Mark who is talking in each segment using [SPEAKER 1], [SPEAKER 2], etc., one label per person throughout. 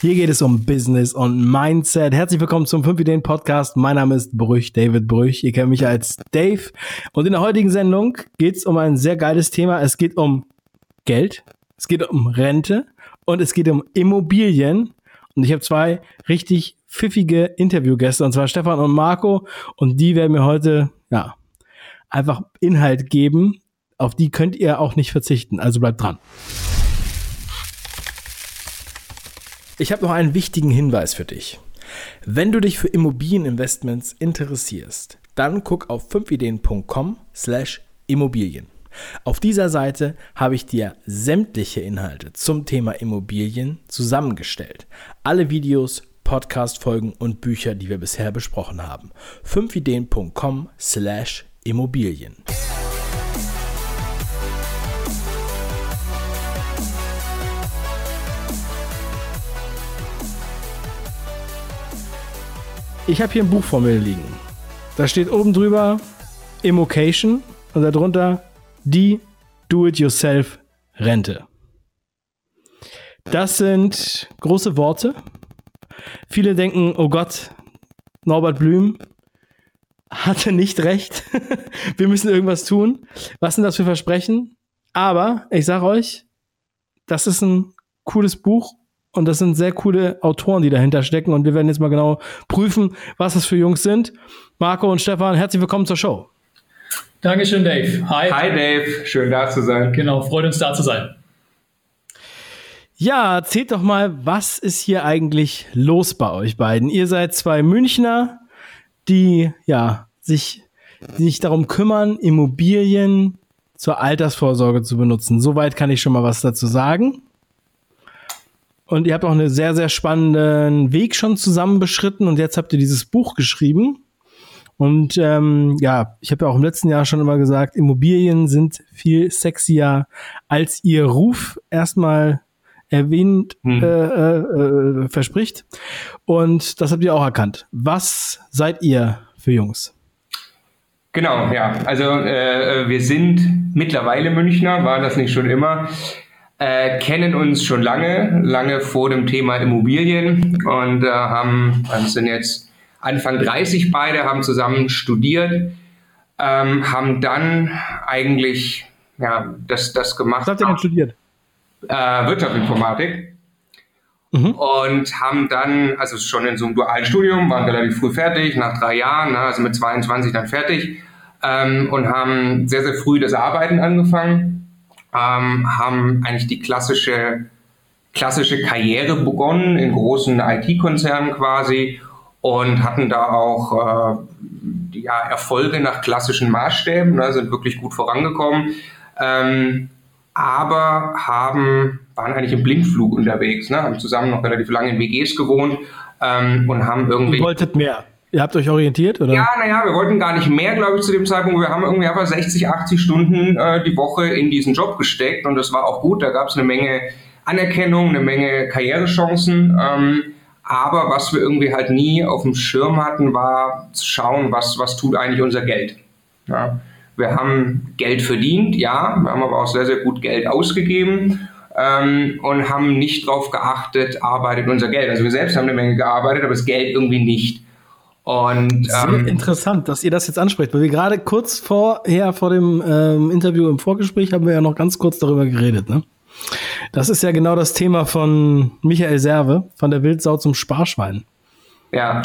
[SPEAKER 1] Hier geht es um Business und Mindset. Herzlich willkommen zum 5 Ideen Podcast. Mein Name ist Brüch, David Brüch. Ihr kennt mich als Dave. Und in der heutigen Sendung geht es um ein sehr geiles Thema. Es geht um Geld, es geht um Rente und es geht um Immobilien. Und ich habe zwei richtig pfiffige Interviewgäste, und zwar Stefan und Marco. Und die werden mir heute, ja, einfach Inhalt geben. Auf die könnt ihr auch nicht verzichten. Also bleibt dran. Ich habe noch einen wichtigen Hinweis für dich. Wenn du dich für Immobilieninvestments interessierst, dann guck auf 5ideen.com slash Immobilien. Auf dieser Seite habe ich dir sämtliche Inhalte zum Thema Immobilien zusammengestellt. Alle Videos, Podcast-Folgen und Bücher, die wir bisher besprochen haben. 5ideen.com slash Immobilien. Ich habe hier ein Buch vor mir liegen. Da steht oben drüber Immocation und darunter die Do-it-yourself Rente. Das sind große Worte. Viele denken, oh Gott, Norbert Blüm hatte nicht recht. Wir müssen irgendwas tun. Was sind das für Versprechen? Aber ich sage euch, das ist ein cooles Buch und das sind sehr coole Autoren, die dahinter stecken. Und wir werden jetzt mal genau prüfen, was das für Jungs sind. Marco und Stefan, herzlich willkommen zur Show.
[SPEAKER 2] Dankeschön, Dave.
[SPEAKER 3] Hi. Hi, Dave. Schön da zu sein.
[SPEAKER 2] Genau, freut uns da zu sein.
[SPEAKER 1] Ja, erzählt doch mal, was ist hier eigentlich los bei euch beiden? Ihr seid zwei Münchner, die ja sich, sich darum kümmern, Immobilien zur Altersvorsorge zu benutzen. Soweit kann ich schon mal was dazu sagen. Und ihr habt auch einen sehr, sehr spannenden Weg schon zusammen beschritten und jetzt habt ihr dieses Buch geschrieben. Und ähm, ja, ich habe ja auch im letzten Jahr schon immer gesagt, Immobilien sind viel sexier als ihr Ruf erstmal erwähnt, hm. äh, äh, äh, verspricht. Und das habt ihr auch erkannt. Was seid ihr für Jungs?
[SPEAKER 3] Genau, ja. Also äh, wir sind mittlerweile Münchner, war das nicht schon immer äh, kennen uns schon lange, lange vor dem Thema Immobilien und äh, haben, also sind jetzt Anfang 30 beide, haben zusammen studiert, ähm, haben dann eigentlich ja, das, das gemacht.
[SPEAKER 1] Was habt ihr denn studiert?
[SPEAKER 3] Äh, Wirtschaftsinformatik. Mhm. Und haben dann, also schon in so einem dualen Studium, waren relativ früh fertig, nach drei Jahren, ne, also mit 22 dann fertig, ähm, und haben sehr, sehr früh das Arbeiten angefangen ähm, haben eigentlich die klassische, klassische Karriere begonnen in großen IT-Konzernen quasi und hatten da auch äh, ja, Erfolge nach klassischen Maßstäben, ne, sind wirklich gut vorangekommen, ähm, aber haben, waren eigentlich im Blindflug unterwegs, ne, haben zusammen noch relativ lange in WGs gewohnt ähm, und haben irgendwie...
[SPEAKER 1] Ihr wolltet mehr. Ihr habt euch orientiert, oder?
[SPEAKER 3] Ja, naja, wir wollten gar nicht mehr, glaube ich, zu dem Zeitpunkt. Wir haben irgendwie einfach 60, 80 Stunden äh, die Woche in diesen Job gesteckt und das war auch gut. Da gab es eine Menge Anerkennung, eine Menge Karrierechancen. Ähm, aber was wir irgendwie halt nie auf dem Schirm hatten, war zu schauen, was, was tut eigentlich unser Geld. Ja, wir haben Geld verdient, ja, wir haben aber auch sehr, sehr gut Geld ausgegeben ähm, und haben nicht darauf geachtet, arbeitet unser Geld. Also wir selbst haben eine Menge gearbeitet, aber das Geld irgendwie nicht.
[SPEAKER 1] Und ähm, interessant, dass ihr das jetzt ansprecht, weil wir gerade kurz vorher vor dem ähm, Interview im Vorgespräch haben wir ja noch ganz kurz darüber geredet, ne? Das ist ja genau das Thema von Michael Serve, von der Wildsau zum Sparschwein.
[SPEAKER 3] Ja.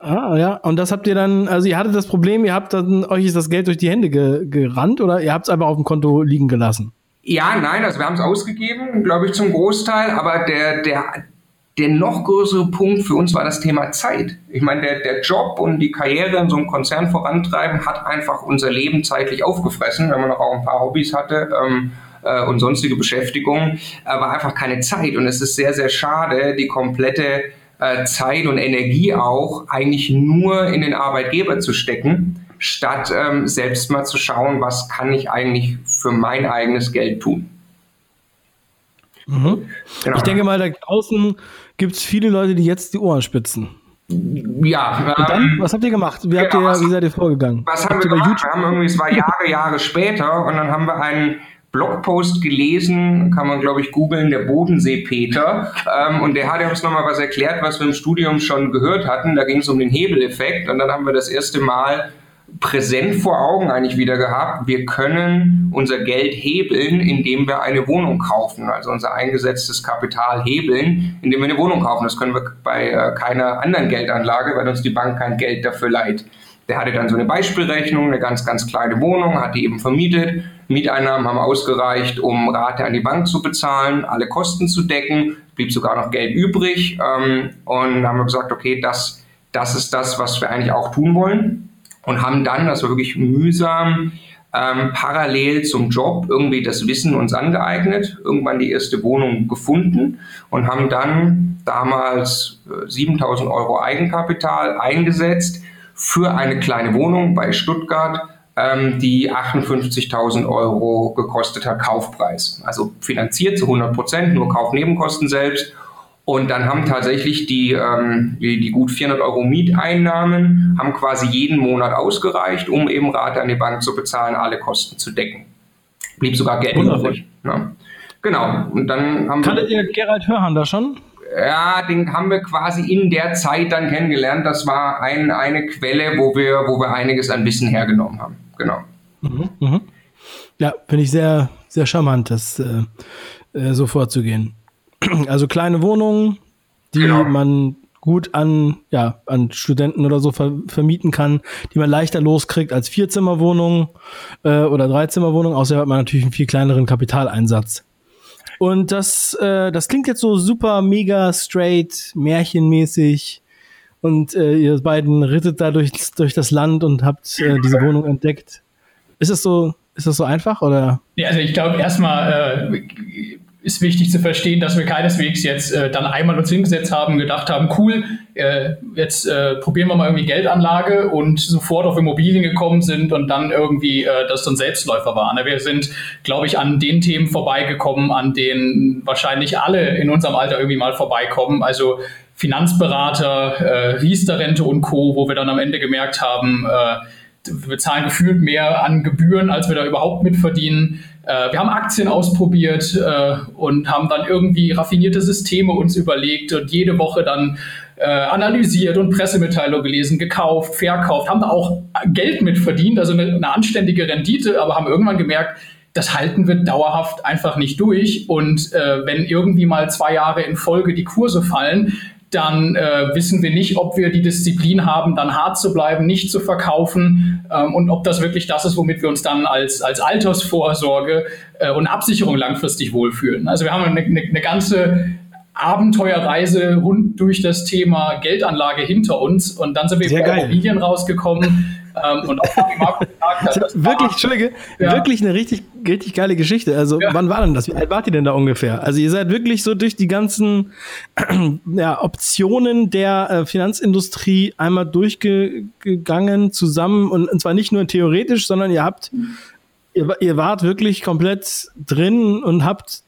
[SPEAKER 1] Ah, ja. Und das habt ihr dann, also ihr hattet das Problem, ihr habt dann, euch ist das Geld durch die Hände ge gerannt oder ihr habt es einfach auf dem Konto liegen gelassen?
[SPEAKER 3] Ja, nein, also wir haben es ausgegeben, glaube ich, zum Großteil, aber der, der, der noch größere Punkt für uns war das Thema Zeit. Ich meine, der, der Job und die Karriere in so einem Konzern vorantreiben hat einfach unser Leben zeitlich aufgefressen, wenn man noch auch ein paar Hobbys hatte ähm, äh, und sonstige Beschäftigungen, aber einfach keine Zeit. Und es ist sehr, sehr schade, die komplette äh, Zeit und Energie auch eigentlich nur in den Arbeitgeber zu stecken, statt ähm, selbst mal zu schauen, was kann ich eigentlich für mein eigenes Geld tun.
[SPEAKER 1] Mhm. Genau. Ich denke mal, da draußen gibt es viele Leute, die jetzt die Ohren spitzen.
[SPEAKER 3] Ja.
[SPEAKER 1] Und dann, ähm, was habt ihr gemacht? Wie, habt genau, ihr, wie seid ihr vorgegangen?
[SPEAKER 3] Was haben wir gemacht? Wir haben irgendwie, es war Jahre, Jahre später und dann haben wir einen Blogpost gelesen, kann man glaube ich googeln, der Bodensee-Peter. Ähm, und der hat uns nochmal was erklärt, was wir im Studium schon gehört hatten. Da ging es um den Hebeleffekt. Und dann haben wir das erste Mal präsent vor Augen eigentlich wieder gehabt. Wir können unser Geld hebeln, indem wir eine Wohnung kaufen, also unser eingesetztes Kapital hebeln, indem wir eine Wohnung kaufen. Das können wir bei äh, keiner anderen Geldanlage, weil uns die Bank kein Geld dafür leiht. Der hatte dann so eine Beispielrechnung, eine ganz, ganz kleine Wohnung, hat die eben vermietet. Mieteinnahmen haben ausgereicht, um Rate an die Bank zu bezahlen, alle Kosten zu decken, blieb sogar noch Geld übrig. Ähm, und haben wir gesagt, okay, das, das ist das, was wir eigentlich auch tun wollen. Und haben dann, das war wirklich mühsam, ähm, parallel zum Job irgendwie das Wissen uns angeeignet, irgendwann die erste Wohnung gefunden und haben dann damals äh, 7000 Euro Eigenkapital eingesetzt für eine kleine Wohnung bei Stuttgart, ähm, die 58.000 Euro gekostet hat, Kaufpreis. Also finanziert zu 100 Prozent, nur Kaufnebenkosten selbst. Und dann haben tatsächlich die, ähm, die, die, gut 400 Euro Mieteinnahmen, haben quasi jeden Monat ausgereicht, um eben Rate an die Bank zu bezahlen, alle Kosten zu decken. Blieb sogar Geld übrig. Ne? Genau. Und dann haben
[SPEAKER 1] Kanntet ihr Gerald Hörhan da schon?
[SPEAKER 3] ja, den haben wir quasi in der Zeit dann kennengelernt. Das war ein, eine Quelle, wo wir, wo wir einiges an Wissen hergenommen haben. Genau. Mhm,
[SPEAKER 1] mh. Ja, finde ich sehr, sehr charmant, das äh, äh, so vorzugehen. Also kleine Wohnungen, die genau. man gut an, ja, an Studenten oder so ver vermieten kann, die man leichter loskriegt als Vierzimmerwohnungen äh, oder Dreizimmerwohnungen, außer hat man natürlich einen viel kleineren Kapitaleinsatz. Und das, äh, das klingt jetzt so super, mega straight, märchenmäßig. Und äh, ihr beiden rittet da durch, durch das Land und habt äh, diese Wohnung entdeckt. Ist es so, ist das so einfach oder?
[SPEAKER 2] Ja, also ich glaube erstmal äh, ist wichtig zu verstehen, dass wir keineswegs jetzt äh, dann einmal uns hingesetzt haben, gedacht haben, cool, äh, jetzt äh, probieren wir mal irgendwie Geldanlage und sofort auf Immobilien gekommen sind und dann irgendwie äh, das so ein Selbstläufer war. Ne? Wir sind, glaube ich, an den Themen vorbeigekommen, an denen wahrscheinlich alle in unserem Alter irgendwie mal vorbeikommen. Also Finanzberater, äh, Riester-Rente und Co., wo wir dann am Ende gemerkt haben, äh, wir zahlen gefühlt mehr an Gebühren, als wir da überhaupt mitverdienen. Äh, wir haben Aktien ausprobiert äh, und haben dann irgendwie raffinierte Systeme uns überlegt und jede Woche dann äh, analysiert und Pressemitteilung gelesen, gekauft, verkauft, haben da auch Geld mitverdient, also eine, eine anständige Rendite, aber haben irgendwann gemerkt, das halten wir dauerhaft einfach nicht durch. Und äh, wenn irgendwie mal zwei Jahre in Folge die Kurse fallen, dann äh, wissen wir nicht, ob wir die Disziplin haben, dann hart zu bleiben, nicht zu verkaufen ähm, und ob das wirklich das ist, womit wir uns dann als, als Altersvorsorge äh, und Absicherung langfristig wohlfühlen. Also wir haben eine, eine, eine ganze Abenteuerreise rund durch das Thema Geldanlage hinter uns und dann sind wir Sehr bei Immobilien rausgekommen ähm, und auch Marco
[SPEAKER 1] gesagt hat, das wirklich, Entschuldige, ja. wirklich eine richtig, richtig geile Geschichte. Also, ja. wann war denn das? Wie alt wart ihr denn da ungefähr? Also, ihr seid wirklich so durch die ganzen ja, Optionen der äh, Finanzindustrie einmal durchgegangen zusammen und, und zwar nicht nur theoretisch, sondern ihr habt, ihr, ihr wart wirklich komplett drin und habt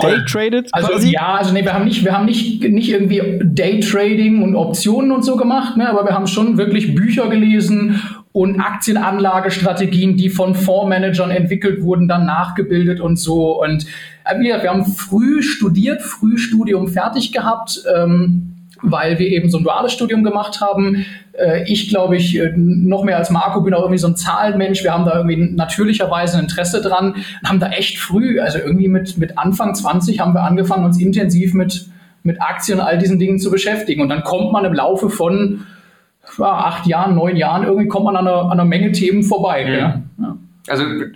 [SPEAKER 2] Daytraded also quasi? ja, also nee, wir haben nicht, wir haben nicht, nicht irgendwie Daytrading und Optionen und so gemacht, ne, aber wir haben schon wirklich Bücher gelesen und Aktienanlagestrategien, die von Fondsmanagern entwickelt wurden, dann nachgebildet und so. Und äh, wir, wir haben früh studiert, früh Studium fertig gehabt. Ähm, weil wir eben so ein duales Studium gemacht haben. Äh, ich glaube ich, äh, noch mehr als Marco bin auch irgendwie so ein Zahlenmensch. Wir haben da irgendwie natürlicherweise ein Interesse dran und haben da echt früh, also irgendwie mit, mit Anfang 20 haben wir angefangen, uns intensiv mit, mit Aktien und all diesen Dingen zu beschäftigen. Und dann kommt man im Laufe von ja, acht Jahren, neun Jahren, irgendwie kommt man an einer, an einer Menge Themen vorbei. Mhm. Ja.
[SPEAKER 3] Also äh,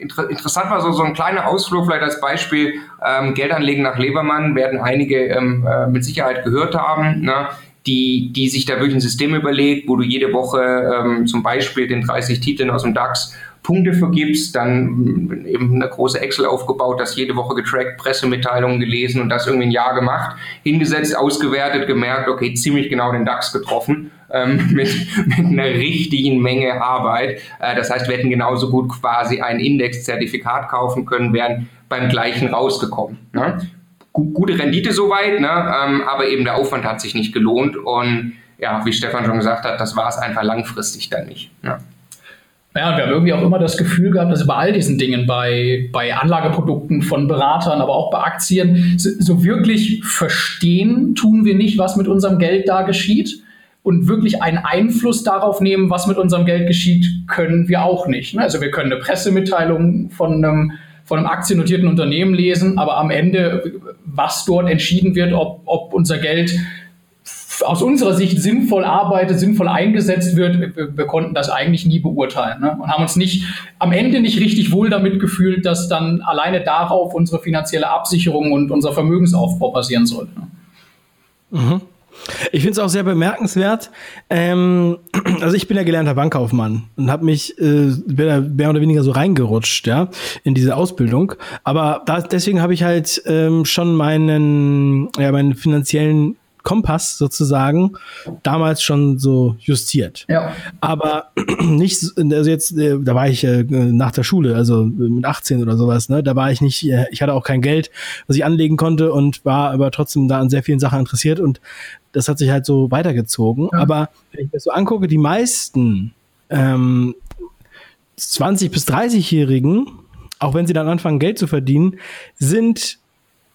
[SPEAKER 3] inter interessant war so, so ein kleiner Ausflug vielleicht als Beispiel. Ähm, Geldanlegen nach Lebermann werden einige ähm, äh, mit Sicherheit gehört haben. Ne? Die, die sich da wirklich ein System überlegt, wo du jede Woche ähm, zum Beispiel den 30 Titeln aus dem DAX Punkte vergibst, dann eben eine große Excel aufgebaut, das jede Woche getrackt, Pressemitteilungen gelesen und das irgendwie ein Jahr gemacht, hingesetzt, ausgewertet, gemerkt, okay, ziemlich genau den DAX getroffen ähm, mit, mit einer richtigen Menge Arbeit. Äh, das heißt, wir hätten genauso gut quasi ein Indexzertifikat kaufen können, wären beim gleichen rausgekommen. Ne? Gute Rendite soweit, ne? Ähm, aber eben der Aufwand hat sich nicht gelohnt und ja, wie Stefan schon gesagt hat, das war es einfach langfristig dann nicht. Ne?
[SPEAKER 2] Ja, wir haben irgendwie auch immer das Gefühl gehabt, dass bei all diesen Dingen, bei, bei Anlageprodukten von Beratern, aber auch bei Aktien, so, so wirklich verstehen tun wir nicht, was mit unserem Geld da geschieht. Und wirklich einen Einfluss darauf nehmen, was mit unserem Geld geschieht, können wir auch nicht. Ne? Also wir können eine Pressemitteilung von einem, von einem aktiennotierten Unternehmen lesen, aber am Ende, was dort entschieden wird, ob, ob unser Geld aus unserer Sicht sinnvoll arbeitet, sinnvoll eingesetzt wird, wir, wir konnten das eigentlich nie beurteilen ne? und haben uns nicht am Ende nicht richtig wohl damit gefühlt, dass dann alleine darauf unsere finanzielle Absicherung und unser Vermögensaufbau basieren sollte.
[SPEAKER 1] Ne? Mhm. Ich finde es auch sehr bemerkenswert. Ähm, also ich bin ja gelernter Bankkaufmann und habe mich äh, mehr oder weniger so reingerutscht, ja, in diese Ausbildung. Aber da, deswegen habe ich halt ähm, schon meinen, ja, meinen finanziellen Kompass sozusagen damals schon so justiert.
[SPEAKER 2] Ja.
[SPEAKER 1] Aber nicht, also jetzt, äh, da war ich äh, nach der Schule, also mit 18 oder sowas, ne, da war ich nicht, äh, ich hatte auch kein Geld, was ich anlegen konnte und war aber trotzdem da an sehr vielen Sachen interessiert und das hat sich halt so weitergezogen. Ja. Aber wenn ich mir so angucke, die meisten ähm, 20- bis 30-Jährigen, auch wenn sie dann anfangen, Geld zu verdienen, sind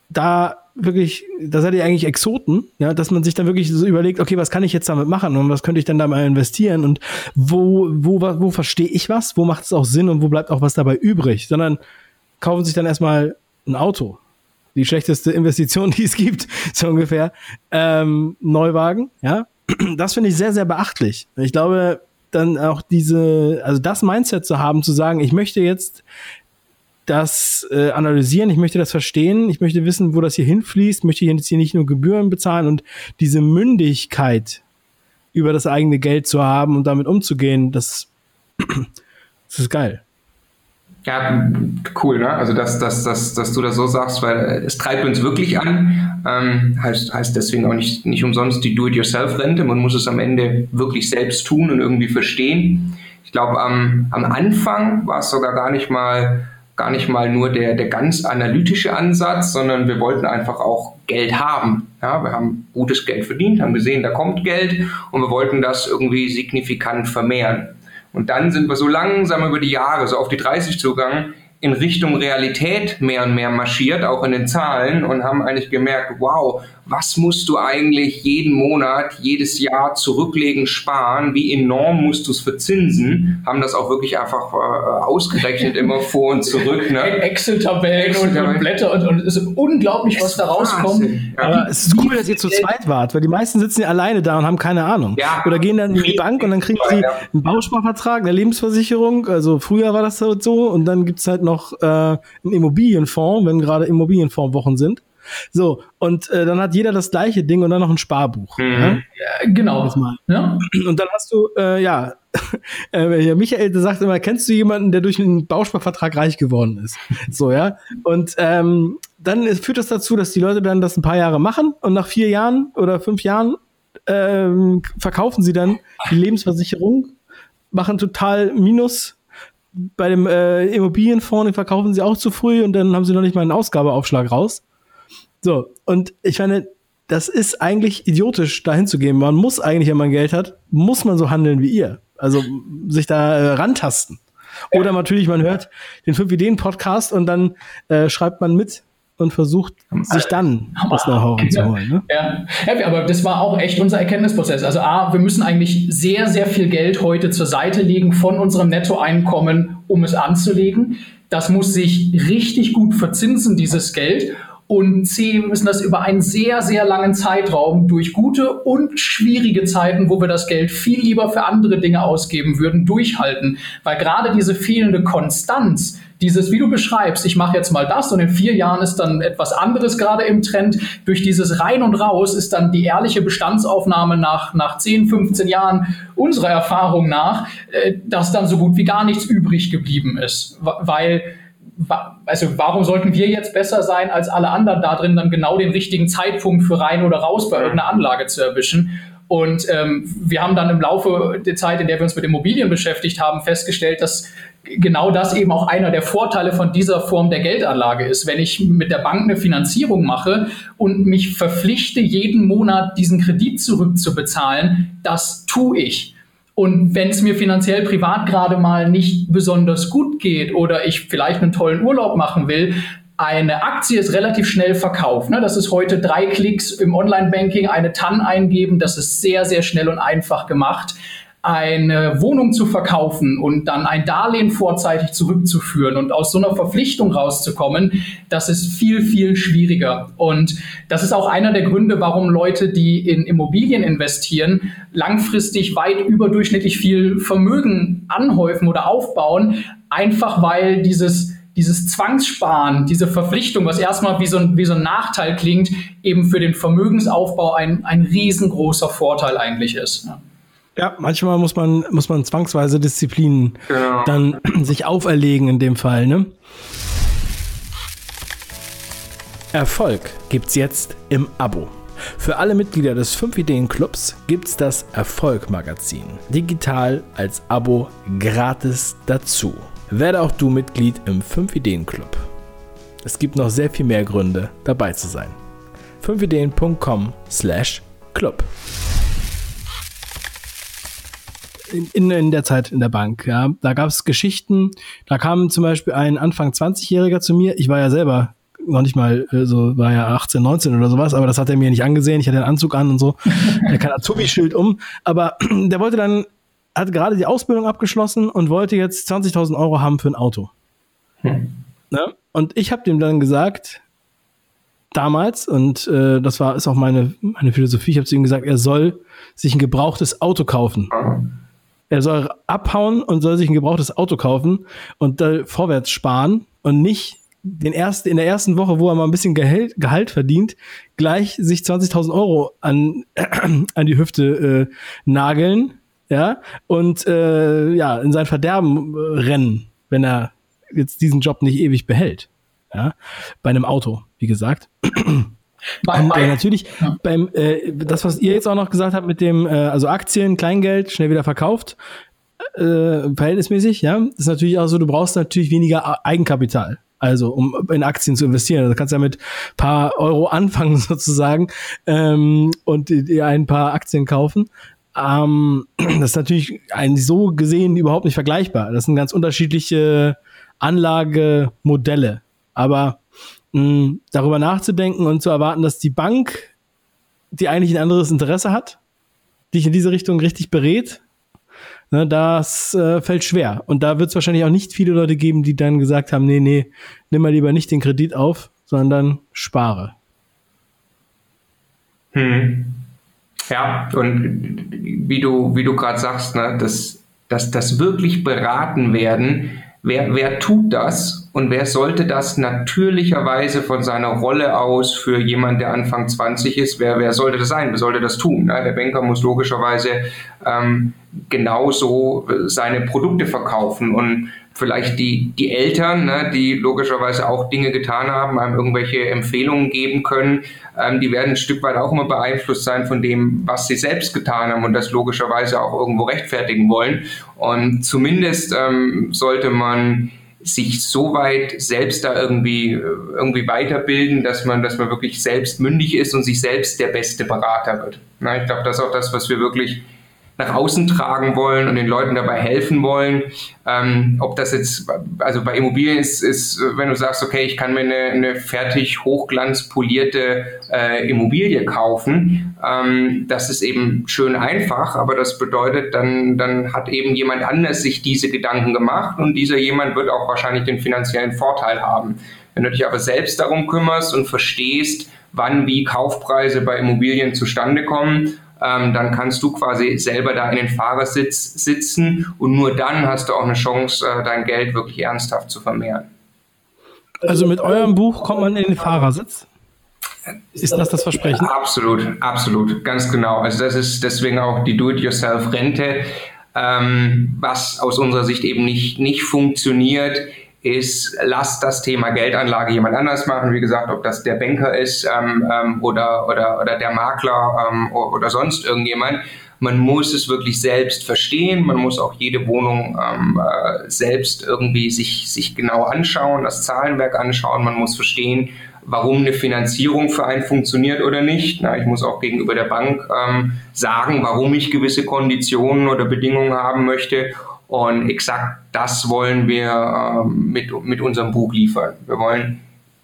[SPEAKER 1] da wirklich, da seid ihr eigentlich Exoten, ja, dass man sich dann wirklich so überlegt, okay, was kann ich jetzt damit machen und was könnte ich dann da mal investieren und wo, wo, wo, wo verstehe ich was, wo macht es auch Sinn und wo bleibt auch was dabei übrig, sondern kaufen sich dann erstmal ein Auto. Die schlechteste Investition, die es gibt, so ungefähr. Ähm, Neuwagen, ja. Das finde ich sehr, sehr beachtlich. Ich glaube, dann auch diese, also das Mindset zu haben, zu sagen, ich möchte jetzt das äh, analysieren, ich möchte das verstehen, ich möchte wissen, wo das hier hinfließt, möchte jetzt hier nicht nur Gebühren bezahlen und diese Mündigkeit über das eigene Geld zu haben und damit umzugehen, das, das ist geil.
[SPEAKER 3] Ja, cool, ne? Also dass, dass, dass, dass du das so sagst, weil es treibt uns wirklich an. Ähm, heißt, heißt deswegen auch nicht, nicht umsonst die Do-it-yourself-Rente. Man muss es am Ende wirklich selbst tun und irgendwie verstehen. Ich glaube, am, am Anfang war es sogar gar nicht mal gar nicht mal nur der, der ganz analytische Ansatz, sondern wir wollten einfach auch Geld haben. Ja, wir haben gutes Geld verdient, haben gesehen, da kommt Geld und wir wollten das irgendwie signifikant vermehren. Und dann sind wir so langsam über die Jahre, so auf die 30 zugegangen, in Richtung Realität mehr und mehr marschiert, auch in den Zahlen und haben eigentlich gemerkt, wow, was musst du eigentlich jeden Monat, jedes Jahr zurücklegen, sparen, wie enorm musst du es verzinsen, haben das auch wirklich einfach äh, ausgerechnet, immer vor und zurück. Ne?
[SPEAKER 2] Excel-Tabellen Excel und, Blätter und, und es ist unglaublich, was da rauskommt.
[SPEAKER 1] Ja. Aber es ist cool, dass ihr zu zweit wart, weil die meisten sitzen ja alleine da und haben keine Ahnung. Ja. Oder gehen dann in die Bank und dann kriegen sie einen Bausparvertrag, eine Lebensversicherung, also früher war das halt so und dann gibt's halt noch äh, einen Immobilienfonds, wenn gerade Immobilienfondswochen sind. So, und äh, dann hat jeder das gleiche Ding und dann noch ein Sparbuch. Mhm.
[SPEAKER 2] Ja? Ja, genau.
[SPEAKER 1] Ja? Und dann hast du, äh, ja, äh, Michael der sagt immer, kennst du jemanden, der durch einen Bausparvertrag reich geworden ist? So, ja. Und ähm, dann führt das dazu, dass die Leute dann das ein paar Jahre machen und nach vier Jahren oder fünf Jahren ähm, verkaufen sie dann die Lebensversicherung, machen total Minus bei dem äh, Immobilienfonds, den verkaufen sie auch zu früh und dann haben sie noch nicht mal einen Ausgabeaufschlag raus. So, und ich meine, das ist eigentlich idiotisch, da hinzugehen. Man muss eigentlich, wenn man Geld hat, muss man so handeln wie ihr. Also sich da äh, rantasten. Oder ja. natürlich, man hört den 5-Ideen-Podcast und dann äh, schreibt man mit und versucht sich dann das Know-how ranzuholen. Ne?
[SPEAKER 2] Ja. ja, aber das war auch echt unser Erkenntnisprozess. Also A, wir müssen eigentlich sehr, sehr viel Geld heute zur Seite legen von unserem Nettoeinkommen, um es anzulegen. Das muss sich richtig gut verzinsen, dieses Geld. Und C, wir müssen das über einen sehr, sehr langen Zeitraum durch gute und schwierige Zeiten, wo wir das Geld viel lieber für andere Dinge ausgeben würden, durchhalten. Weil gerade diese fehlende Konstanz, dieses, wie du beschreibst, ich mache jetzt mal das und in vier Jahren ist dann etwas anderes gerade im Trend. Durch dieses Rein und Raus ist dann die ehrliche Bestandsaufnahme nach, nach 10, 15 Jahren unserer Erfahrung nach, äh, dass dann so gut wie gar nichts übrig geblieben ist. Weil also warum sollten wir jetzt besser sein als alle anderen da drin, dann genau den richtigen Zeitpunkt für rein oder raus bei irgendeiner Anlage zu erwischen? Und ähm, wir haben dann im Laufe der Zeit, in der wir uns mit Immobilien beschäftigt haben, festgestellt, dass genau das eben auch einer der Vorteile von dieser Form der Geldanlage ist. Wenn ich mit der Bank eine Finanzierung mache und mich verpflichte, jeden Monat diesen Kredit zurückzubezahlen, das tue ich. Und wenn es mir finanziell privat gerade mal nicht besonders gut geht oder ich vielleicht einen tollen Urlaub machen will, eine Aktie ist relativ schnell verkauft. Ne? Das ist heute drei Klicks im Online-Banking, eine TAN eingeben. Das ist sehr, sehr schnell und einfach gemacht eine Wohnung zu verkaufen und dann ein Darlehen vorzeitig zurückzuführen und aus so einer Verpflichtung rauszukommen, das ist viel, viel schwieriger. Und das ist auch einer der Gründe, warum Leute, die in Immobilien investieren, langfristig weit überdurchschnittlich viel Vermögen anhäufen oder aufbauen, einfach weil dieses dieses Zwangssparen, diese Verpflichtung, was erstmal wie so, ein, wie so ein Nachteil klingt, eben für den Vermögensaufbau ein, ein riesengroßer Vorteil eigentlich ist. Ja.
[SPEAKER 1] Ja, manchmal muss man, muss man zwangsweise Disziplinen genau. dann sich auferlegen in dem Fall, ne? Erfolg gibt's jetzt im Abo. Für alle Mitglieder des 5 Ideen Clubs gibt's das Erfolg Magazin. Digital als Abo gratis dazu. Werde auch du Mitglied im 5 Ideen Club. Es gibt noch sehr viel mehr Gründe, dabei zu sein. 5ideen.com in, in der Zeit in der Bank, ja. Da gab es Geschichten, da kam zum Beispiel ein Anfang 20-Jähriger zu mir. Ich war ja selber noch nicht mal äh, so, war ja 18, 19 oder sowas, aber das hat er mir nicht angesehen. Ich hatte den Anzug an und so. er kein Azubi-Schild um. Aber der wollte dann, hat gerade die Ausbildung abgeschlossen und wollte jetzt 20.000 Euro haben für ein Auto. Hm. Ne? Und ich habe dem dann gesagt, damals, und äh, das war ist auch meine, meine Philosophie, ich habe zu ihm gesagt, er soll sich ein gebrauchtes Auto kaufen. Er soll abhauen und soll sich ein gebrauchtes Auto kaufen und da vorwärts sparen und nicht den ersten, in der ersten Woche, wo er mal ein bisschen Gehalt, Gehalt verdient, gleich sich 20.000 Euro an, äh, an die Hüfte äh, nageln, ja, und äh, ja, in sein Verderben äh, rennen, wenn er jetzt diesen Job nicht ewig behält, ja, bei einem Auto, wie gesagt. Bei, bei, äh, natürlich ja. beim äh, das, was ihr jetzt auch noch gesagt habt mit dem, äh, also Aktien, Kleingeld, schnell wieder verkauft, äh, verhältnismäßig, ja, ist natürlich auch so, du brauchst natürlich weniger Eigenkapital. Also um in Aktien zu investieren. Also du kannst ja mit paar Euro anfangen sozusagen ähm, und dir ein paar Aktien kaufen. Ähm, das ist natürlich eigentlich so gesehen überhaupt nicht vergleichbar. Das sind ganz unterschiedliche Anlagemodelle. Aber mh, darüber nachzudenken und zu erwarten, dass die Bank, die eigentlich ein anderes Interesse hat, dich in diese Richtung richtig berät, ne, das äh, fällt schwer. Und da wird es wahrscheinlich auch nicht viele Leute geben, die dann gesagt haben, nee, nee, nimm mal lieber nicht den Kredit auf, sondern spare.
[SPEAKER 3] Hm. Ja, und wie du, wie du gerade sagst, ne, dass, dass das wirklich beraten werden, wer, wer tut das und wer sollte das natürlicherweise von seiner Rolle aus für jemand, der Anfang 20 ist, wer, wer sollte das sein? Wer sollte das tun? Der Banker muss logischerweise ähm, genauso seine Produkte verkaufen und vielleicht die, die Eltern, ne, die logischerweise auch Dinge getan haben, einem irgendwelche Empfehlungen geben können, ähm, die werden ein Stück weit auch immer beeinflusst sein von dem, was sie selbst getan haben und das logischerweise auch irgendwo rechtfertigen wollen. Und zumindest ähm, sollte man sich so weit selbst da irgendwie, irgendwie weiterbilden, dass man, dass man wirklich selbst mündig ist und sich selbst der beste Berater wird. Na, ich glaube, das ist auch das, was wir wirklich nach außen tragen wollen und den Leuten dabei helfen wollen. Ähm, ob das jetzt, also bei Immobilien ist, ist, wenn du sagst, okay, ich kann mir eine, eine fertig hochglanzpolierte äh, Immobilie kaufen, ähm, das ist eben schön einfach, aber das bedeutet, dann, dann hat eben jemand anders sich diese Gedanken gemacht und dieser jemand wird auch wahrscheinlich den finanziellen Vorteil haben. Wenn du dich aber selbst darum kümmerst und verstehst, wann wie Kaufpreise bei Immobilien zustande kommen ähm, dann kannst du quasi selber da in den Fahrersitz sitzen und nur dann hast du auch eine Chance, äh, dein Geld wirklich ernsthaft zu vermehren.
[SPEAKER 1] Also mit eurem Buch kommt man in den Fahrersitz? Ist das das Versprechen?
[SPEAKER 3] Absolut, absolut, ganz genau. Also das ist deswegen auch die Do-it-yourself-Rente, ähm, was aus unserer Sicht eben nicht, nicht funktioniert, ist, lass das Thema Geldanlage jemand anders machen. Wie gesagt, ob das der Banker ist ähm, ähm, oder, oder, oder der Makler ähm, oder sonst irgendjemand. Man muss es wirklich selbst verstehen. Man muss auch jede Wohnung ähm, äh, selbst irgendwie sich, sich genau anschauen, das Zahlenwerk anschauen. Man muss verstehen, warum eine Finanzierung für einen funktioniert oder nicht. Na, ich muss auch gegenüber der Bank ähm, sagen, warum ich gewisse Konditionen oder Bedingungen haben möchte. Und exakt das wollen wir ähm, mit, mit unserem Buch liefern. Wir wollen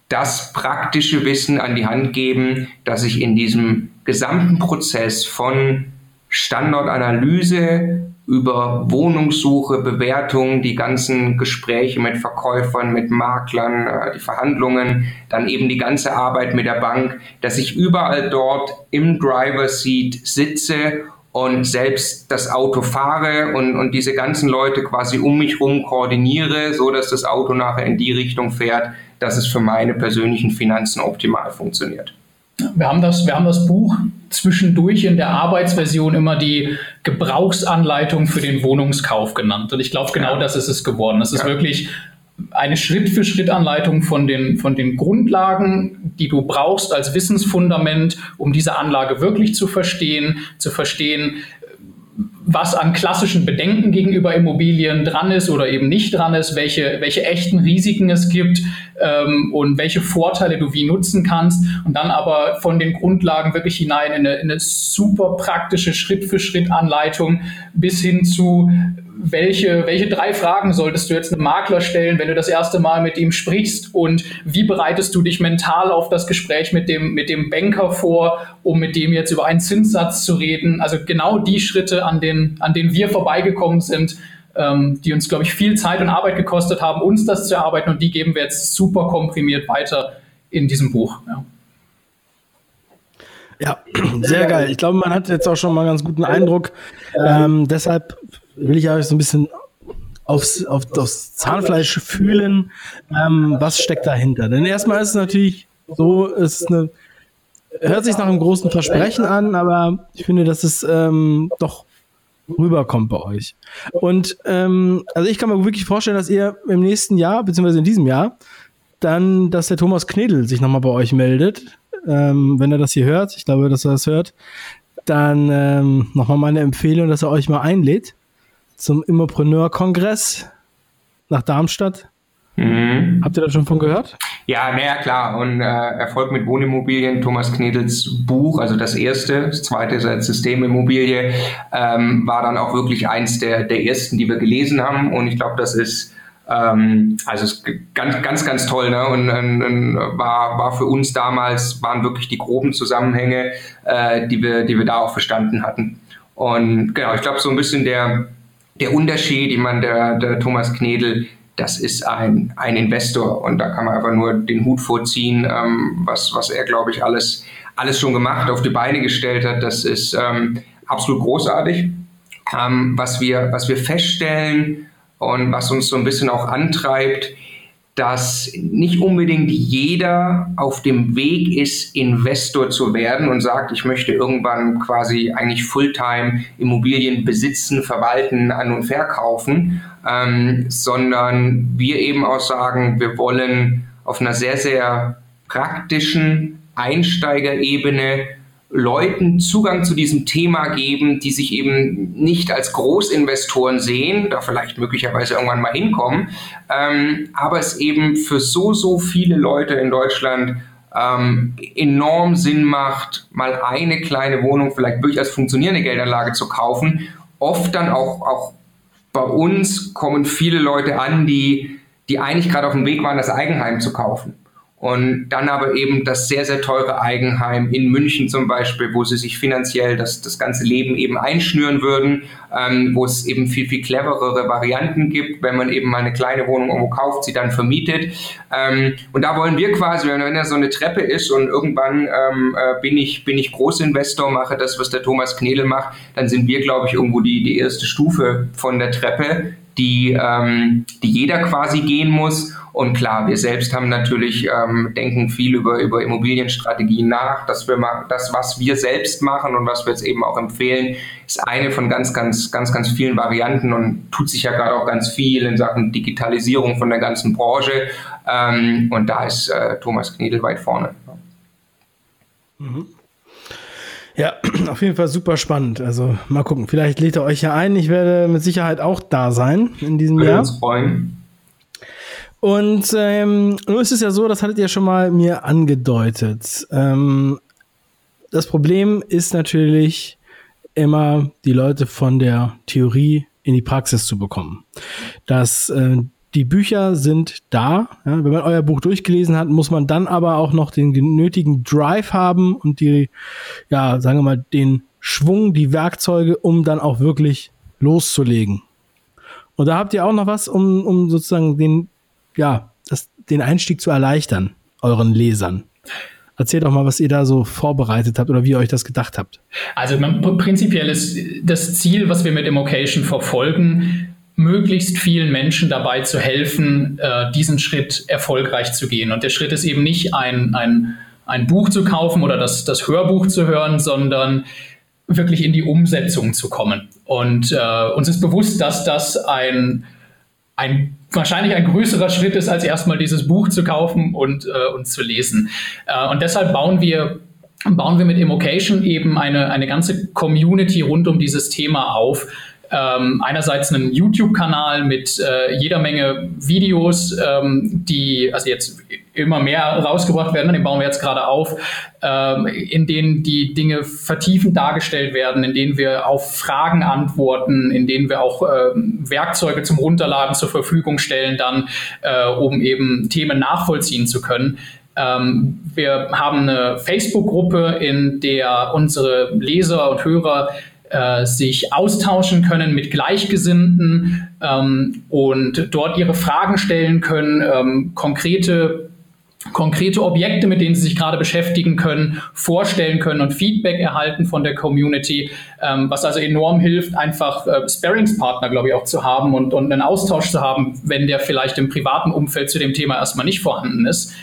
[SPEAKER 3] das praktische Wissen an die Hand geben, dass ich in diesem gesamten Prozess von Standortanalyse über Wohnungssuche, Bewertung, die ganzen Gespräche mit Verkäufern, mit Maklern, äh, die Verhandlungen, dann eben die ganze Arbeit mit der Bank, dass ich überall dort im Driver Seat sitze und selbst das Auto fahre und, und diese ganzen Leute quasi um mich herum koordiniere, so dass das Auto nachher in die Richtung fährt, dass es für meine persönlichen Finanzen optimal funktioniert.
[SPEAKER 2] Wir haben das, wir haben das Buch zwischendurch in der Arbeitsversion immer die Gebrauchsanleitung für den Wohnungskauf genannt. Und ich glaube, genau ja. das ist es geworden. Es ist ja. wirklich eine Schritt-für-Schritt-Anleitung von den, von den Grundlagen, die du brauchst als Wissensfundament, um diese Anlage wirklich zu verstehen, zu verstehen, was an klassischen Bedenken gegenüber Immobilien dran ist oder eben nicht dran ist, welche, welche echten Risiken es gibt ähm, und welche Vorteile du wie nutzen kannst und dann aber von den Grundlagen wirklich hinein in eine, in eine super praktische Schritt-für-Schritt-Anleitung bis hin zu welche, welche drei Fragen solltest du jetzt einem Makler stellen, wenn du das erste Mal mit ihm sprichst? Und wie bereitest du dich mental auf das Gespräch mit dem, mit dem Banker vor, um mit dem jetzt über einen Zinssatz zu reden? Also genau die Schritte, an denen, an denen wir vorbeigekommen sind, ähm, die uns, glaube ich, viel Zeit und Arbeit gekostet haben, uns das zu erarbeiten. Und die geben wir jetzt super komprimiert weiter in diesem Buch. Ja.
[SPEAKER 1] Ja, sehr geil. Ich glaube, man hat jetzt auch schon mal einen ganz guten Eindruck. Ähm, deshalb will ich euch so ein bisschen aufs, auf, aufs Zahnfleisch fühlen, ähm, was steckt dahinter. Denn erstmal ist es natürlich so, es ist eine, hört sich nach einem großen Versprechen an, aber ich finde, dass es ähm, doch rüberkommt bei euch. Und ähm, also ich kann mir wirklich vorstellen, dass ihr im nächsten Jahr, beziehungsweise in diesem Jahr, dann, dass der Thomas Knedel sich nochmal bei euch meldet ähm, wenn er das hier hört, ich glaube, dass er das hört, dann ähm, nochmal meine Empfehlung, dass er euch mal einlädt zum Immopreneur-Kongress nach Darmstadt. Mhm. Habt ihr da schon von gehört?
[SPEAKER 3] Ja, naja, klar. Und äh, Erfolg mit Wohnimmobilien, Thomas Knedels Buch, also das erste, das zweite ist als Systemimmobilie, ähm, war dann auch wirklich eins der, der ersten, die wir gelesen haben. Und ich glaube, das ist ähm, also ist ganz, ganz, ganz toll. Ne? Und, und, und, war, war für uns damals, waren wirklich die groben Zusammenhänge, äh, die, wir, die wir da auch verstanden hatten. Und genau, ich glaube, so ein bisschen der, der Unterschied, ich meine, der, der Thomas Knedel, das ist ein, ein Investor und da kann man einfach nur den Hut vorziehen, ähm, was, was er, glaube ich, alles, alles schon gemacht, auf die Beine gestellt hat. Das ist ähm, absolut großartig. Ähm, was, wir, was wir feststellen, und was uns so ein bisschen auch antreibt, dass nicht unbedingt jeder auf dem Weg ist, Investor zu werden und sagt, ich möchte irgendwann quasi eigentlich Fulltime Immobilien besitzen, verwalten, an und verkaufen, ähm, sondern wir eben auch sagen, wir wollen auf einer sehr, sehr praktischen Einsteigerebene Leuten Zugang zu diesem Thema geben, die sich eben nicht als Großinvestoren sehen, da vielleicht möglicherweise irgendwann mal hinkommen, ähm, aber es eben für so, so viele Leute in Deutschland ähm, enorm Sinn macht, mal eine kleine Wohnung vielleicht als funktionierende Geldanlage zu kaufen. Oft dann auch, auch bei uns kommen viele Leute an, die, die eigentlich gerade auf dem Weg waren, das Eigenheim zu kaufen und dann aber eben das sehr, sehr teure Eigenheim in München zum Beispiel, wo sie sich finanziell das, das ganze Leben eben einschnüren würden, ähm, wo es eben viel, viel cleverere Varianten gibt, wenn man eben mal eine kleine Wohnung irgendwo kauft, sie dann vermietet. Ähm, und da wollen wir quasi, wenn, wenn da so eine Treppe ist und irgendwann ähm, äh, bin, ich, bin ich Großinvestor, mache das, was der Thomas Knedel macht, dann sind wir, glaube ich, irgendwo die, die erste Stufe von der Treppe, die, ähm, die jeder quasi gehen muss. Und klar, wir selbst haben natürlich, ähm, denken viel über, über Immobilienstrategien nach. Dass wir mal, das, was wir selbst machen und was wir jetzt eben auch empfehlen, ist eine von ganz, ganz, ganz, ganz vielen Varianten und tut sich ja gerade auch ganz viel in Sachen Digitalisierung von der ganzen Branche. Ähm, und da ist äh, Thomas Knedel weit vorne.
[SPEAKER 1] Mhm. Ja, auf jeden Fall super spannend. Also mal gucken, vielleicht lädt er euch ja ein. Ich werde mit Sicherheit auch da sein in diesem Jahr. Uns freuen. Und ähm, nun ist es ja so, das hattet ihr schon mal mir angedeutet. Ähm, das Problem ist natürlich immer, die Leute von der Theorie in die Praxis zu bekommen. Das äh, die Bücher sind da. Ja, wenn man euer Buch durchgelesen hat, muss man dann aber auch noch den nötigen Drive haben und die, ja, sagen wir mal, den Schwung, die Werkzeuge, um dann auch wirklich loszulegen. Und da habt ihr auch noch was, um, um sozusagen den, ja, das, den Einstieg zu erleichtern, euren Lesern. Erzählt doch mal, was ihr da so vorbereitet habt oder wie ihr euch das gedacht habt.
[SPEAKER 2] Also prinzipiell ist das Ziel, was wir mit Immocation verfolgen, möglichst vielen Menschen dabei zu helfen, äh, diesen Schritt erfolgreich zu gehen. Und der Schritt ist eben nicht ein, ein, ein Buch zu kaufen oder das, das Hörbuch zu hören, sondern wirklich in die Umsetzung zu kommen. Und äh, uns ist bewusst, dass das ein, ein wahrscheinlich ein größerer Schritt ist, als erstmal dieses Buch zu kaufen und, äh, und zu lesen. Äh, und deshalb bauen wir, bauen wir mit Immocation eben eine, eine ganze Community rund um dieses Thema auf, ähm, einerseits einen YouTube-Kanal mit äh, jeder Menge Videos, ähm, die also jetzt immer mehr rausgebracht werden, den bauen wir jetzt gerade auf, ähm, in denen die Dinge vertiefend dargestellt werden, in denen wir auf Fragen antworten, in denen wir auch ähm, Werkzeuge zum Runterladen zur Verfügung stellen, dann äh, um eben Themen nachvollziehen zu können. Ähm, wir haben eine Facebook-Gruppe, in der unsere Leser und Hörer äh, sich austauschen können mit Gleichgesinnten ähm, und dort ihre Fragen stellen können, ähm, konkrete konkrete Objekte, mit denen sie sich gerade beschäftigen können, vorstellen können und Feedback erhalten von der Community, ähm, was also enorm hilft, einfach äh, Sparringspartner, glaube ich, auch zu haben und, und einen Austausch zu haben, wenn der vielleicht im privaten Umfeld zu dem Thema erstmal nicht vorhanden ist.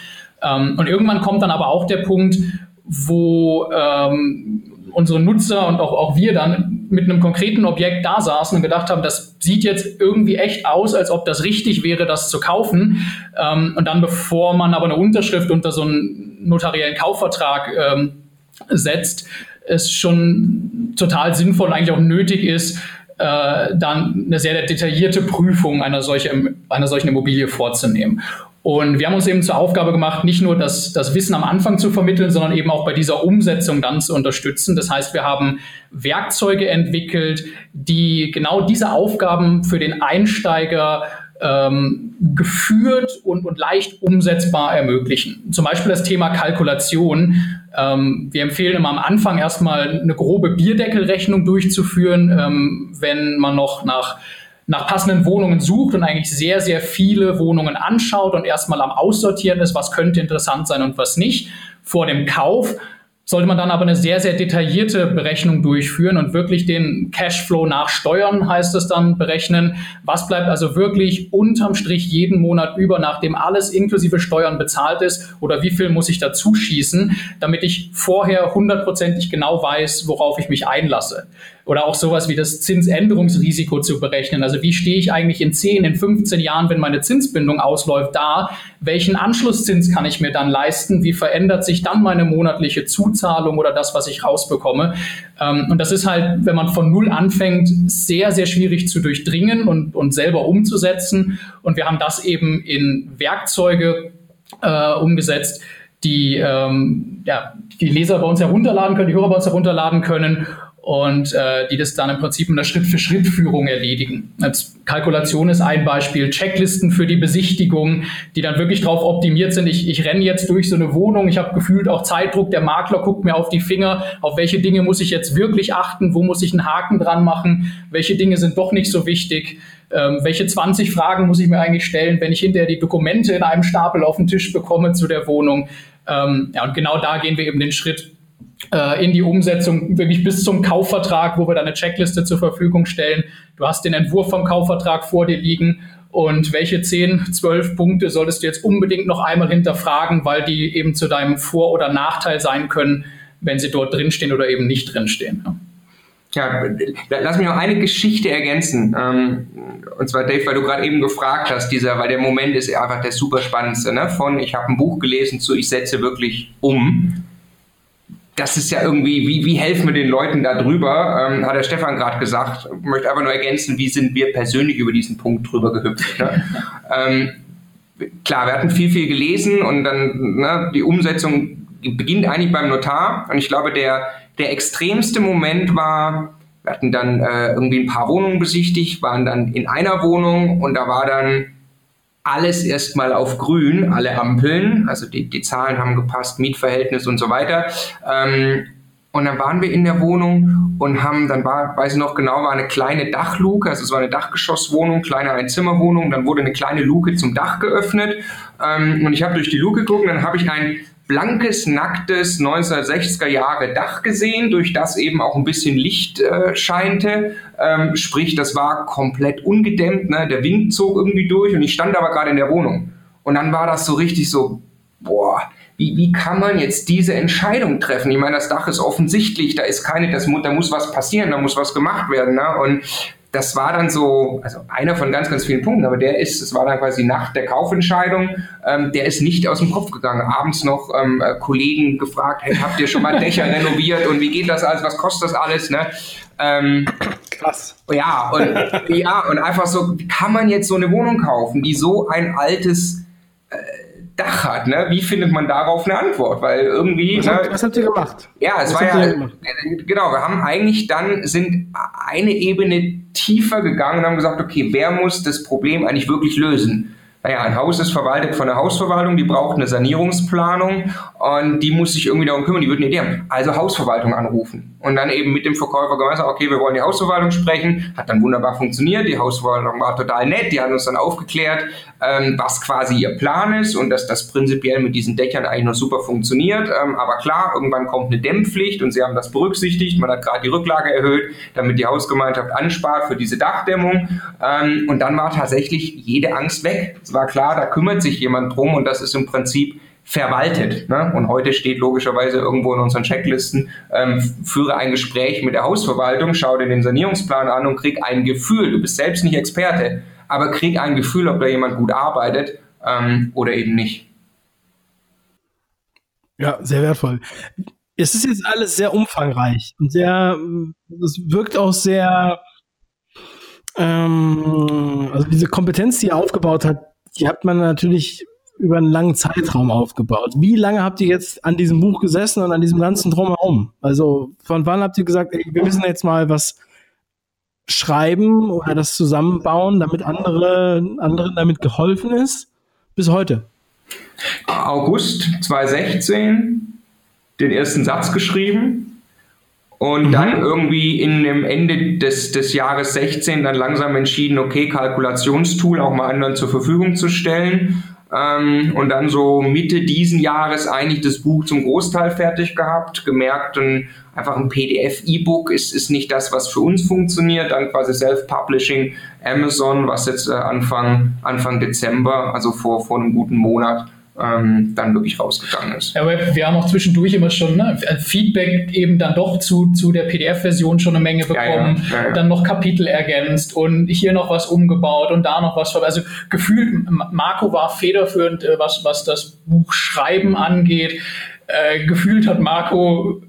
[SPEAKER 2] Ähm, und irgendwann kommt dann aber auch der Punkt, wo ähm, unsere Nutzer und auch, auch wir dann mit einem konkreten Objekt da saßen und gedacht haben, das sieht jetzt irgendwie echt aus, als ob das richtig wäre, das zu kaufen. Ähm, und dann, bevor man aber eine Unterschrift unter so einen notariellen Kaufvertrag ähm, setzt, es schon total sinnvoll und eigentlich auch nötig ist, äh, dann eine sehr detaillierte Prüfung einer, solche, einer solchen Immobilie vorzunehmen. Und wir haben uns eben zur Aufgabe gemacht, nicht nur das, das Wissen am Anfang zu vermitteln, sondern eben auch bei dieser Umsetzung dann zu unterstützen. Das heißt, wir haben Werkzeuge entwickelt, die genau diese Aufgaben für den Einsteiger ähm, geführt und, und leicht umsetzbar ermöglichen. Zum Beispiel das Thema Kalkulation. Ähm, wir empfehlen immer am Anfang erstmal eine grobe Bierdeckelrechnung durchzuführen, ähm, wenn man noch nach nach passenden Wohnungen sucht und eigentlich sehr, sehr viele Wohnungen anschaut und erstmal am Aussortieren ist, was könnte interessant sein und was nicht vor dem Kauf sollte man dann aber eine sehr, sehr detaillierte Berechnung durchführen und wirklich den Cashflow nach Steuern, heißt es dann, berechnen. Was bleibt also wirklich unterm Strich jeden Monat über, nachdem alles inklusive Steuern bezahlt ist oder wie viel muss ich dazu schießen, damit ich vorher hundertprozentig genau weiß, worauf ich mich einlasse. Oder auch sowas wie das Zinsänderungsrisiko zu berechnen. Also wie stehe ich eigentlich in 10, in 15 Jahren, wenn meine Zinsbindung ausläuft, da? Welchen Anschlusszins kann ich mir dann leisten? Wie verändert sich dann meine monatliche Zuzahlung oder das, was ich rausbekomme? Ähm, und das ist halt, wenn man von Null anfängt, sehr, sehr schwierig zu durchdringen und, und selber umzusetzen. Und wir haben das eben in Werkzeuge äh, umgesetzt, die ähm, ja, die Leser bei uns herunterladen können, die Hörer bei uns herunterladen können und äh, die das dann im Prinzip in der Schritt-für-Schritt-Führung erledigen. Als Kalkulation ist ein Beispiel, Checklisten für die Besichtigung, die dann wirklich darauf optimiert sind. Ich, ich renne jetzt durch so eine Wohnung, ich habe gefühlt auch Zeitdruck, der Makler guckt mir auf die Finger, auf welche Dinge muss ich jetzt wirklich achten, wo muss ich einen Haken dran machen, welche Dinge sind doch nicht so wichtig. Ähm, welche 20 Fragen muss ich mir eigentlich stellen, wenn ich hinterher die Dokumente in einem Stapel auf den Tisch bekomme zu der Wohnung? Ähm, ja, und genau da gehen wir eben den Schritt in die Umsetzung wirklich bis zum Kaufvertrag, wo wir dann eine Checkliste zur Verfügung stellen. Du hast den Entwurf vom Kaufvertrag vor dir liegen und welche 10, 12 Punkte solltest du jetzt unbedingt noch einmal hinterfragen, weil die eben zu deinem Vor- oder Nachteil sein können, wenn sie dort drinstehen oder eben nicht drinstehen.
[SPEAKER 3] Ja. lass mich noch eine Geschichte ergänzen. Ähm, und zwar, Dave, weil du gerade eben gefragt hast, dieser, weil der Moment ist einfach der super spannendste, ne? Von ich habe ein Buch gelesen zu ich setze wirklich um das ist ja irgendwie, wie, wie helfen wir den Leuten da drüber? Ähm, hat der Stefan gerade gesagt. Ich möchte einfach nur ergänzen, wie sind wir persönlich über diesen Punkt drüber gehüpft. Ne? ähm, klar, wir hatten viel, viel gelesen und dann ne, die Umsetzung beginnt eigentlich beim Notar. Und ich glaube, der, der extremste Moment war, wir hatten dann äh, irgendwie ein paar Wohnungen besichtigt, waren dann in einer Wohnung und da war dann alles erstmal auf grün, alle Ampeln, also die, die Zahlen haben gepasst, Mietverhältnis und so weiter. Ähm, und dann waren wir in der Wohnung und haben, dann war, weiß ich noch genau, war eine kleine Dachluke, also es war eine Dachgeschosswohnung, kleine Einzimmerwohnung, dann wurde eine kleine Luke zum Dach geöffnet ähm, und ich habe durch die Luke geguckt und dann habe ich ein blankes, nacktes 1960er Jahre Dach gesehen, durch das eben auch ein bisschen Licht äh, scheinte. Ähm, sprich, das war komplett ungedämmt, ne? der Wind zog irgendwie durch und ich stand aber gerade in der Wohnung. Und dann war das so richtig so, boah, wie, wie kann man jetzt diese Entscheidung treffen? Ich meine, das Dach ist offensichtlich, da ist keine, das, da muss was passieren, da muss was gemacht werden. Ne? Und das war dann so, also einer von ganz, ganz vielen Punkten, aber der ist, es war dann quasi nach der Kaufentscheidung, ähm, der ist nicht aus dem Kopf gegangen. Abends noch ähm, äh, Kollegen gefragt, hey, habt ihr schon mal Dächer renoviert und wie geht das alles, was kostet das alles, ne? Ähm, Krass. Ja und, ja, und einfach so, kann man jetzt so eine Wohnung kaufen, die so ein altes äh, Dach hat, ne? Wie findet man darauf eine Antwort? Weil irgendwie.
[SPEAKER 1] Was,
[SPEAKER 3] ne,
[SPEAKER 1] habt, was habt ihr gemacht?
[SPEAKER 3] Ja, es was war ja. Genau, wir haben eigentlich dann sind eine Ebene tiefer gegangen und haben gesagt, okay, wer muss das Problem eigentlich wirklich lösen? naja, ein Haus ist verwaltet von der Hausverwaltung, die braucht eine Sanierungsplanung und die muss sich irgendwie darum kümmern, die wird eine Idee haben. Also Hausverwaltung anrufen und dann eben mit dem Verkäufer gemeinsam, okay, wir wollen die Hausverwaltung sprechen, hat dann wunderbar funktioniert, die Hausverwaltung war total nett, die hat uns dann aufgeklärt, ähm, was quasi ihr Plan ist und dass das prinzipiell mit diesen Dächern eigentlich noch super funktioniert, ähm, aber klar, irgendwann kommt eine Dämmpflicht und sie haben das berücksichtigt, man hat gerade die Rücklage erhöht, damit die Hausgemeinschaft anspart für diese Dachdämmung. Ähm, und dann war tatsächlich jede Angst weg. Es war klar, da kümmert sich jemand drum und das ist im Prinzip verwaltet. Ne? Und heute steht logischerweise irgendwo in unseren Checklisten, ähm, führe ein Gespräch mit der Hausverwaltung, schau dir den Sanierungsplan an und krieg ein Gefühl. Du bist selbst nicht Experte, aber krieg ein Gefühl, ob da jemand gut arbeitet ähm, oder eben nicht.
[SPEAKER 1] Ja, sehr wertvoll. Es ist jetzt alles sehr umfangreich und sehr, es wirkt auch sehr, ähm, also diese Kompetenz, die er aufgebaut hat, die hat man natürlich über einen langen Zeitraum aufgebaut. Wie lange habt ihr jetzt an diesem Buch gesessen und an diesem ganzen Drumherum? Also von wann habt ihr gesagt, ey, wir müssen jetzt mal was schreiben oder das zusammenbauen, damit andere, anderen damit geholfen ist? Bis heute.
[SPEAKER 3] August 2016 den ersten Satz geschrieben und mhm. dann irgendwie in dem Ende des, des Jahres 16 dann langsam entschieden, okay, Kalkulationstool auch mal anderen zur Verfügung zu stellen. Ähm, und dann so Mitte diesen Jahres eigentlich das Buch zum Großteil fertig gehabt, gemerkt, ein, einfach ein PDF-E-Book ist, ist nicht das, was für uns funktioniert. Dann quasi Self-Publishing, Amazon, was jetzt äh, Anfang, Anfang Dezember, also vor, vor einem guten Monat, ähm, dann wirklich rausgegangen ist.
[SPEAKER 2] Ja, aber wir haben auch zwischendurch immer schon ne, Feedback eben dann doch zu, zu der PDF-Version schon eine Menge bekommen, ja, ja, dann noch Kapitel ergänzt und hier noch was umgebaut und da noch was. Also gefühlt, Marco war federführend, äh, was, was das Buchschreiben angeht. Äh, gefühlt hat Marco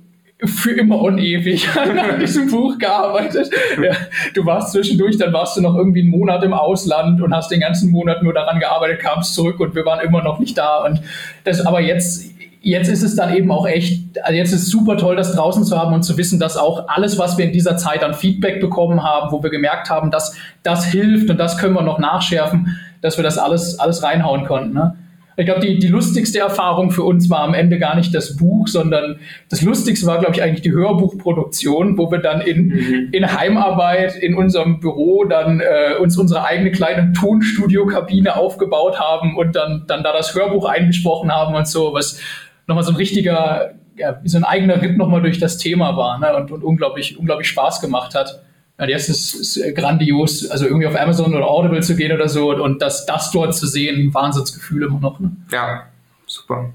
[SPEAKER 2] für immer und ewig an diesem Buch gearbeitet. Ja, du warst zwischendurch, dann warst du noch irgendwie einen Monat im Ausland und hast den ganzen Monat nur daran gearbeitet, kamst zurück und wir waren immer noch nicht da. Und das, aber jetzt, jetzt ist es dann eben auch echt, also jetzt ist es super toll, das draußen zu haben und zu wissen, dass auch alles, was wir in dieser Zeit an Feedback bekommen haben, wo wir gemerkt haben, dass das hilft und das können wir noch nachschärfen, dass wir das alles, alles reinhauen konnten. Ne? Ich glaube, die, die lustigste Erfahrung für uns war am Ende gar nicht das Buch, sondern das Lustigste war, glaube ich, eigentlich die Hörbuchproduktion, wo wir dann in, mhm. in Heimarbeit in unserem Büro dann äh, uns unsere eigene kleine Tonstudio-Kabine aufgebaut haben und dann, dann da das Hörbuch eingesprochen haben und so, was nochmal so ein richtiger, ja, wie so ein eigener Ritt nochmal durch das Thema war ne? und, und unglaublich, unglaublich Spaß gemacht hat. Ja, jetzt ist es grandios, also irgendwie auf Amazon oder Audible zu gehen oder so und das, das dort zu sehen, Wahnsinnsgefühl immer noch. Ne?
[SPEAKER 3] Ja, super.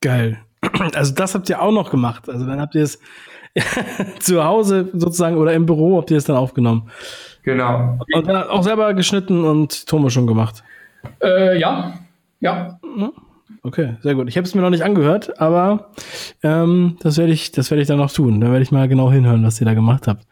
[SPEAKER 1] Geil. Also das habt ihr auch noch gemacht. Also dann habt ihr es zu Hause sozusagen oder im Büro habt ihr es dann aufgenommen.
[SPEAKER 3] Genau.
[SPEAKER 1] Und dann auch selber geschnitten und Thomas schon gemacht.
[SPEAKER 2] Äh, ja, ja.
[SPEAKER 1] Okay, sehr gut. Ich habe es mir noch nicht angehört, aber ähm, das werde ich, das werde ich dann noch tun. Da werde ich mal genau hinhören, was ihr da gemacht habt.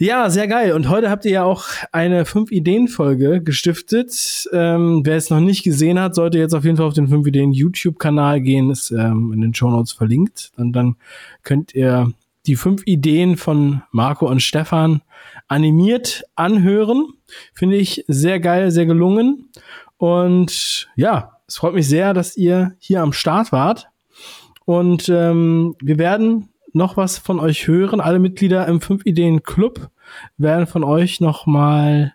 [SPEAKER 1] Ja, sehr geil. Und heute habt ihr ja auch eine Fünf-Ideen-Folge gestiftet. Ähm, wer es noch nicht gesehen hat, sollte jetzt auf jeden Fall auf den Fünf-Ideen-YouTube-Kanal gehen. Ist ähm, in den Show Notes verlinkt. Und dann könnt ihr die fünf Ideen von Marco und Stefan animiert anhören. Finde ich sehr geil, sehr gelungen. Und ja, es freut mich sehr, dass ihr hier am Start wart. Und ähm, wir werden noch was von euch hören. Alle Mitglieder im 5 Ideen Club werden von euch noch mal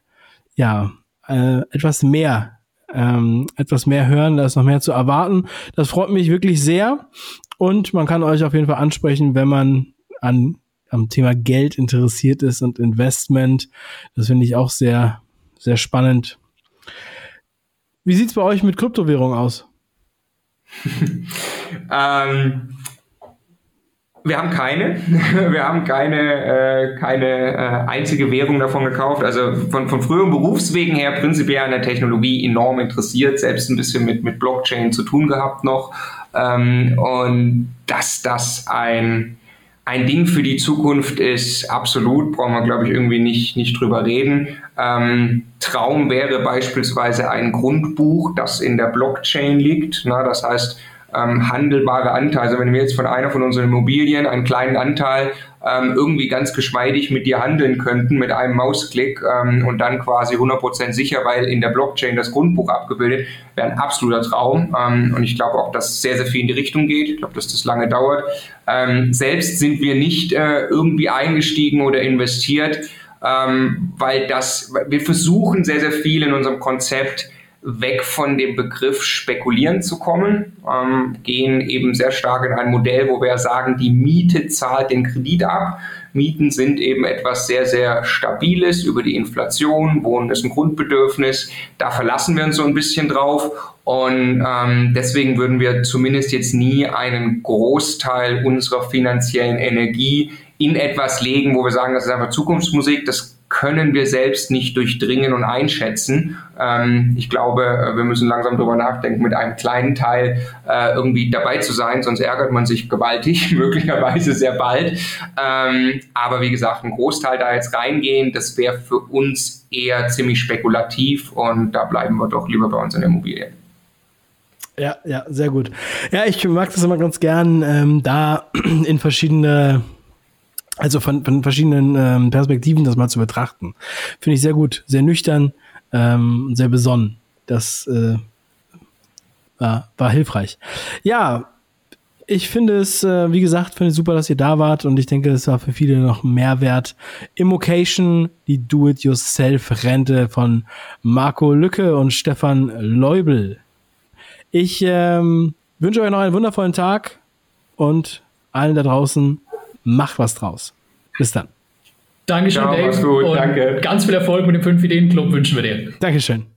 [SPEAKER 1] ja äh, etwas mehr ähm, etwas mehr hören, da ist noch mehr zu erwarten. Das freut mich wirklich sehr und man kann euch auf jeden Fall ansprechen, wenn man an am Thema Geld interessiert ist und Investment. Das finde ich auch sehr sehr spannend. Wie sieht's bei euch mit Kryptowährung aus?
[SPEAKER 3] ähm, wir haben keine. Wir haben keine, äh, keine äh, einzige Währung davon gekauft. Also von, von früheren Berufswegen her prinzipiell an der Technologie enorm interessiert, selbst ein bisschen mit, mit Blockchain zu tun gehabt noch. Ähm, und dass das ein, ein Ding für die Zukunft ist, absolut, brauchen wir, glaube ich, irgendwie nicht, nicht drüber reden. Ähm, Traum wäre beispielsweise ein Grundbuch, das in der Blockchain liegt. Na, das heißt, ähm, handelbare Anteile. Also wenn wir jetzt von einer von unseren Immobilien einen kleinen Anteil ähm, irgendwie ganz geschmeidig mit dir handeln könnten mit einem Mausklick ähm, und dann quasi 100% sicher, weil in der Blockchain das Grundbuch abgebildet, wäre ein absoluter Traum. Ähm, und ich glaube auch, dass sehr, sehr viel in die Richtung geht. Ich glaube, dass das lange dauert. Ähm, selbst sind wir nicht äh, irgendwie eingestiegen oder investiert, ähm, weil das, wir versuchen sehr, sehr viel in unserem Konzept weg von dem Begriff spekulieren zu kommen, ähm, gehen eben sehr stark in ein Modell, wo wir sagen, die Miete zahlt den Kredit ab. Mieten sind eben etwas sehr, sehr Stabiles über die Inflation, Wohnen ist ein Grundbedürfnis, da verlassen wir uns so ein bisschen drauf. Und ähm, deswegen würden wir zumindest jetzt nie einen Großteil unserer finanziellen Energie in etwas legen, wo wir sagen, das ist einfach Zukunftsmusik, das können wir selbst nicht durchdringen und einschätzen. Ähm, ich glaube, äh, wir müssen langsam darüber nachdenken, mit einem kleinen Teil äh, irgendwie dabei zu sein, sonst ärgert man sich gewaltig, möglicherweise sehr bald. Ähm, aber wie gesagt, ein Großteil da jetzt reingehen, das wäre für uns eher ziemlich spekulativ und da bleiben wir doch lieber bei uns in der Immobilien.
[SPEAKER 1] Ja, ja, sehr gut. Ja, ich mag das immer ganz gern, ähm, da in verschiedene also von, von verschiedenen ähm, Perspektiven das mal zu betrachten. Finde ich sehr gut, sehr nüchtern, ähm, sehr besonnen. Das äh, war, war hilfreich. Ja, ich finde es, äh, wie gesagt, finde es super, dass ihr da wart und ich denke, es war für viele noch Mehrwert. Immocation, die Do-It-Yourself-Rente von Marco Lücke und Stefan Leubel. Ich ähm, wünsche euch noch einen wundervollen Tag und allen da draußen Mach was draus. Bis dann.
[SPEAKER 2] Dankeschön, Ciao, Dave. Gut, und danke. ganz viel Erfolg mit dem 5-Ideen-Club wünschen wir dir.
[SPEAKER 1] Dankeschön.